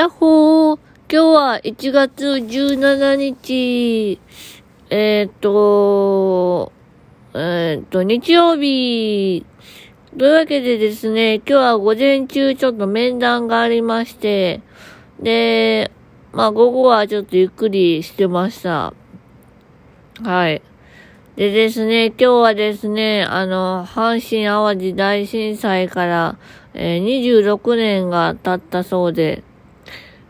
やっほー今日は1月17日、えー、っと、えー、っと、日曜日。というわけでですね、今日は午前中ちょっと面談がありまして、で、まあ午後はちょっとゆっくりしてました。はい。でですね、今日はですね、あの、阪神淡路大震災から、えー、26年が経ったそうで、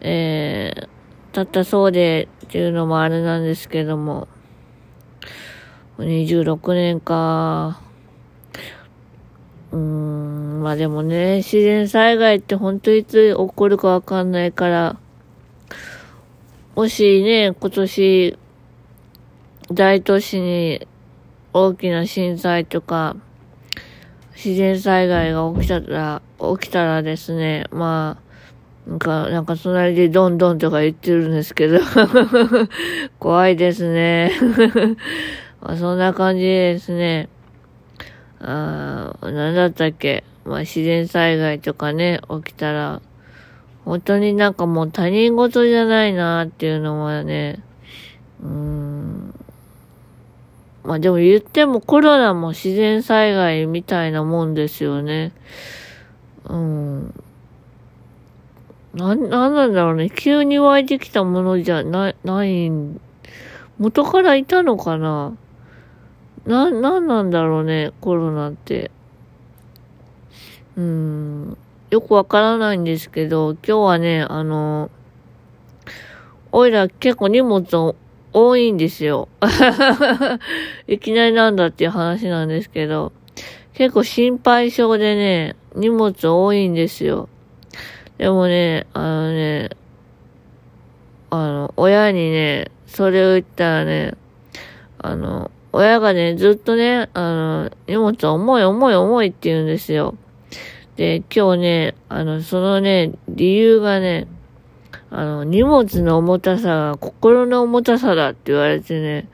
えー、経ったそうでっていうのもあれなんですけども、26年か。うーん、まあでもね、自然災害って本当いつ起こるかわかんないから、もしね、今年、大都市に大きな震災とか、自然災害が起きたら、起きたらですね、まあ、なんか、なんか隣でドンドンとか言ってるんですけど 怖いですね まあ、そんな感じですね、あなんだったっけ、まあ、自然災害とかね、起きたら、本当になんかもう他人事じゃないなっていうのはね、うん。まあでも言ってもコロナも自然災害みたいなもんですよね。うん。な、なんなんだろうね。急に湧いてきたものじゃない、ない、元からいたのかなな、なんなんだろうね、コロナって。うん。よくわからないんですけど、今日はね、あの、おいら結構荷物多いんですよ。いきなりなんだっていう話なんですけど、結構心配性でね、荷物多いんですよ。でもね、あのね、あの、親にね、それを言ったらね、あの、親がね、ずっとね、あの、荷物重い重い重いって言うんですよ。で、今日ね、あの、そのね、理由がね、あの、荷物の重たさが心の重たさだって言われてね、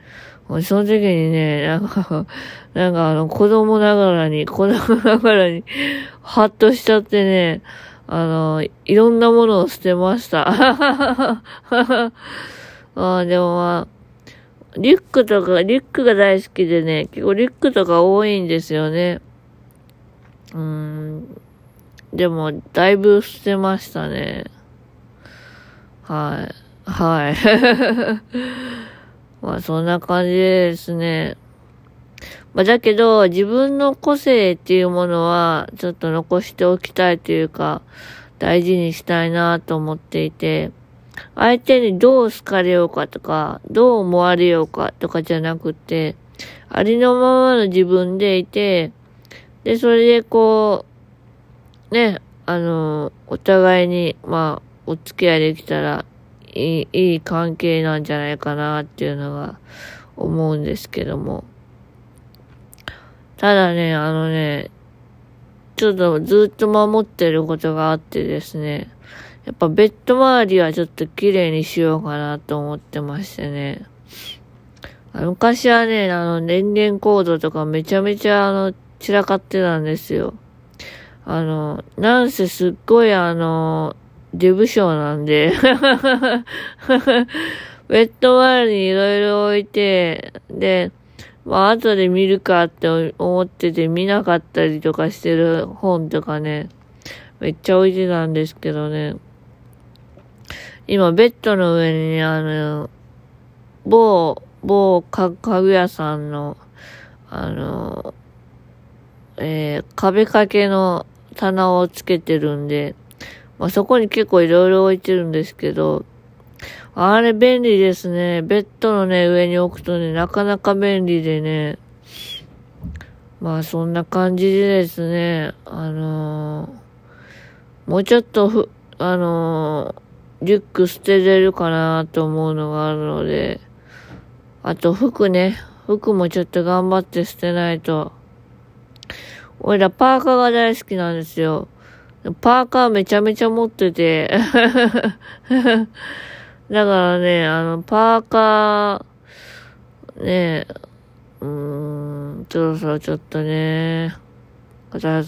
その時にね、なんか、なんかあの、子供ながらに、子供ながらに、ハッとしちゃってね、あの、いろんなものを捨てました。ああ、でもまあ、リュックとか、リュックが大好きでね、結構リュックとか多いんですよね。うん。でも、だいぶ捨てましたね。はい。はい。まあ、そんな感じですね。まあ、だけど、自分の個性っていうものは、ちょっと残しておきたいというか、大事にしたいなと思っていて、相手にどう好かれようかとか、どう思われようかとかじゃなくて、ありのままの自分でいて、で、それでこう、ね、あの、お互いに、まあ、お付き合いできたら、いい、いい関係なんじゃないかなっていうのが思うんですけども。ただね、あのね、ちょっとずっと守ってることがあってですね、やっぱベッド周りはちょっと綺麗にしようかなと思ってましてね。昔はね、あの、電源コードとかめちゃめちゃあの、散らかってたんですよ。あの、なんせすっごいあの、デブ賞なんで ベッド周りにいろいろ置いて、で、まあ後で見るかって思ってて見なかったりとかしてる本とかね、めっちゃ置いてたんですけどね。今、ベッドの上に、あの、某、某家具屋さんの、あの、えー、壁掛けの棚をつけてるんで、まあ、そこに結構いろいろ置いてるんですけど、あれ便利ですね。ベッドのね、上に置くとね、なかなか便利でね。まあそんな感じでですね、あのー、もうちょっとふ、あのーリュック捨てれるかなと思うのがあるので、あと服ね、服もちょっと頑張って捨てないと。俺らパーカーが大好きなんですよ。パーカーめちゃめちゃ持ってて。だからね、あの、パーカー、ね、うーん、そろそろちょっとね、片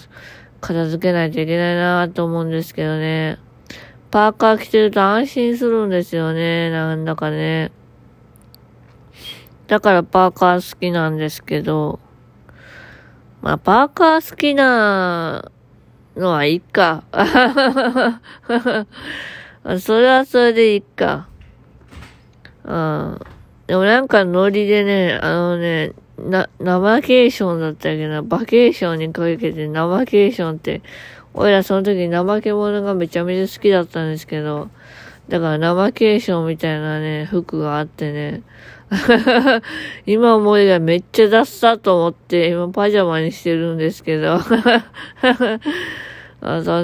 付けないといけないなと思うんですけどね。パーカー着てると安心するんですよね。なんだかね。だからパーカー好きなんですけど、まあ、パーカー好きなのはいいか。それはそれでいいか。うん。でもなんかノリでね、あのね、な、ナバケーションだったけな、バケーションにかけてナバケーションって、俺らその時怠け者がめちゃめちゃ好きだったんですけど、だからナバケーションみたいなね、服があってね、今思いがめっちゃダッサと思って、今パジャマにしてるんですけど、そん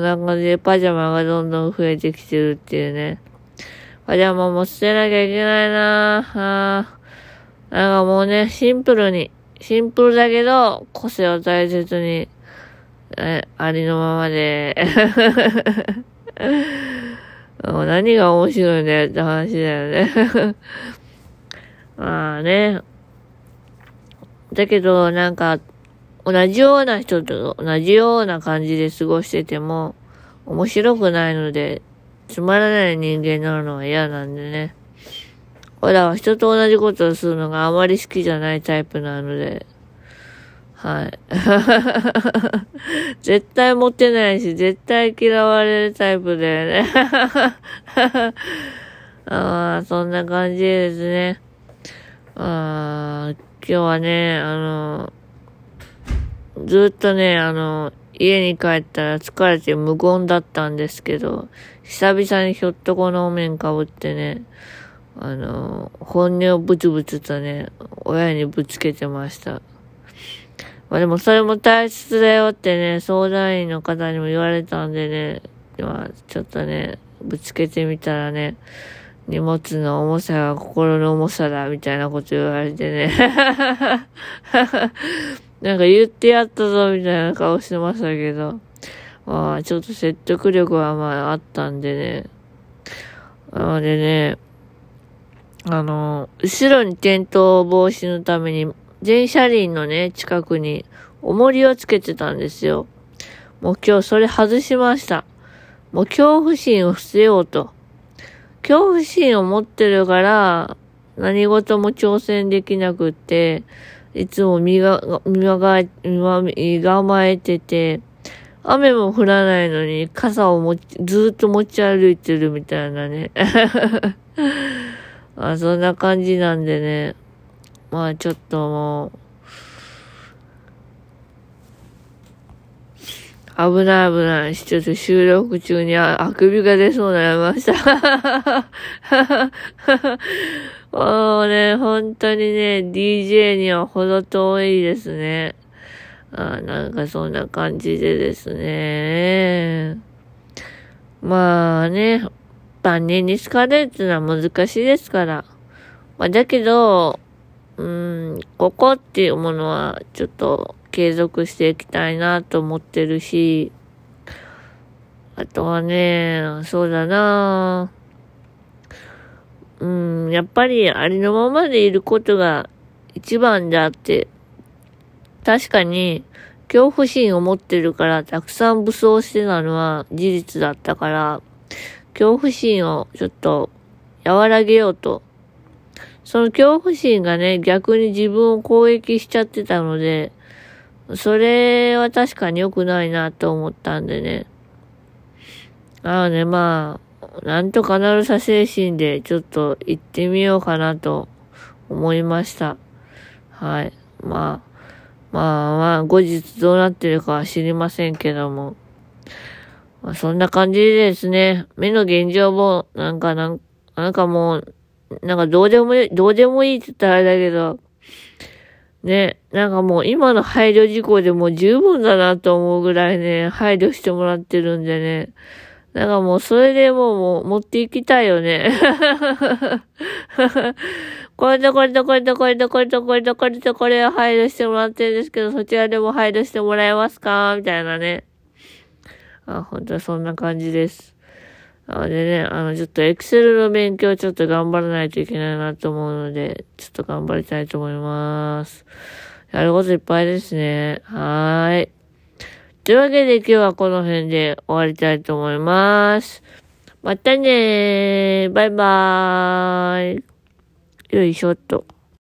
な感じでパジャマがどんどん増えてきてるっていうね。パジャマも捨てなきゃいけないなぁ。なんかもうね、シンプルに、シンプルだけど、個性を大切に、え、ありのままで。もう何が面白いんだよって話だよね。まあね。だけど、なんか、同じような人と同じような感じで過ごしてても、面白くないので、つまらない人間になるのは嫌なんでね。俺らは人と同じことをするのがあまり好きじゃないタイプなので、はい。絶対モテないし、絶対嫌われるタイプだよね。ああ、そんな感じですね。ああ、今日はね、あの、ずっとね、あの、家に帰ったら疲れて無言だったんですけど、久々にひょっとこのお面かぶってね、あの、本音をブツブツとね、親にぶつけてました。まあでもそれも大切だよってね、相談員の方にも言われたんでね、まあちょっとね、ぶつけてみたらね、荷物の重さが心の重さだ、みたいなこと言われてね。なんか言ってやったぞ、みたいな顔してましたけど。まあ、ちょっと説得力はまああったんでね。なのでね、あの、後ろに転倒防止のために、全車輪のね、近くに重りをつけてたんですよ。もう今日それ外しました。もう恐怖心を伏せようと。恐怖心を持ってるから、何事も挑戦できなくって、いつも身が、身が、身構えてて、雨も降らないのに傘をもずっと持ち歩いてるみたいなね。あそんな感じなんでね。まあちょっともう、危ない危ない。ちょっと収録中にああくびが出そうになりました。もうね、本当にね、DJ にはほど遠いですね。あなんかそんな感じでですね。まあね、万人に好かれるっていうのは難しいですから。まあだけど、うん、ここっていうものはちょっと継続していきたいなと思ってるし、あとはね、そうだなやっぱりありのままでいることが一番であって、確かに恐怖心を持ってるからたくさん武装してたのは事実だったから、恐怖心をちょっと和らげようと。その恐怖心がね、逆に自分を攻撃しちゃってたので、それは確かに良くないなと思ったんでね。ああね、まあ、なんとかなるさ精神でちょっと行ってみようかなと思いました。はい。まあ、まあまあ、後日どうなってるかは知りませんけども。まあ、そんな感じでですね、目の現状も、なんかなん、なんかもう、なんかどうでもいい、どうでもいいって言ったらあれだけど、ね、なんかもう今の配慮事項でも十分だなと思うぐらいね、配慮してもらってるんでね。なんかもうそれでもうもう持っていきたいよね。これとこれとこれとこれとこれとこれとこれとこれを配慮してもらってるんですけど、そちらでも配慮してもらえますか？みたいなね。あ、本当はそんな感じです。なのでね、あの、ちょっとエクセルの勉強ちょっと頑張らないといけないなと思うので、ちょっと頑張りたいと思います。やることいっぱいですね。はーい。というわけで今日はこの辺で終わりたいと思います。またねー。バイバーイ。よいしょっと。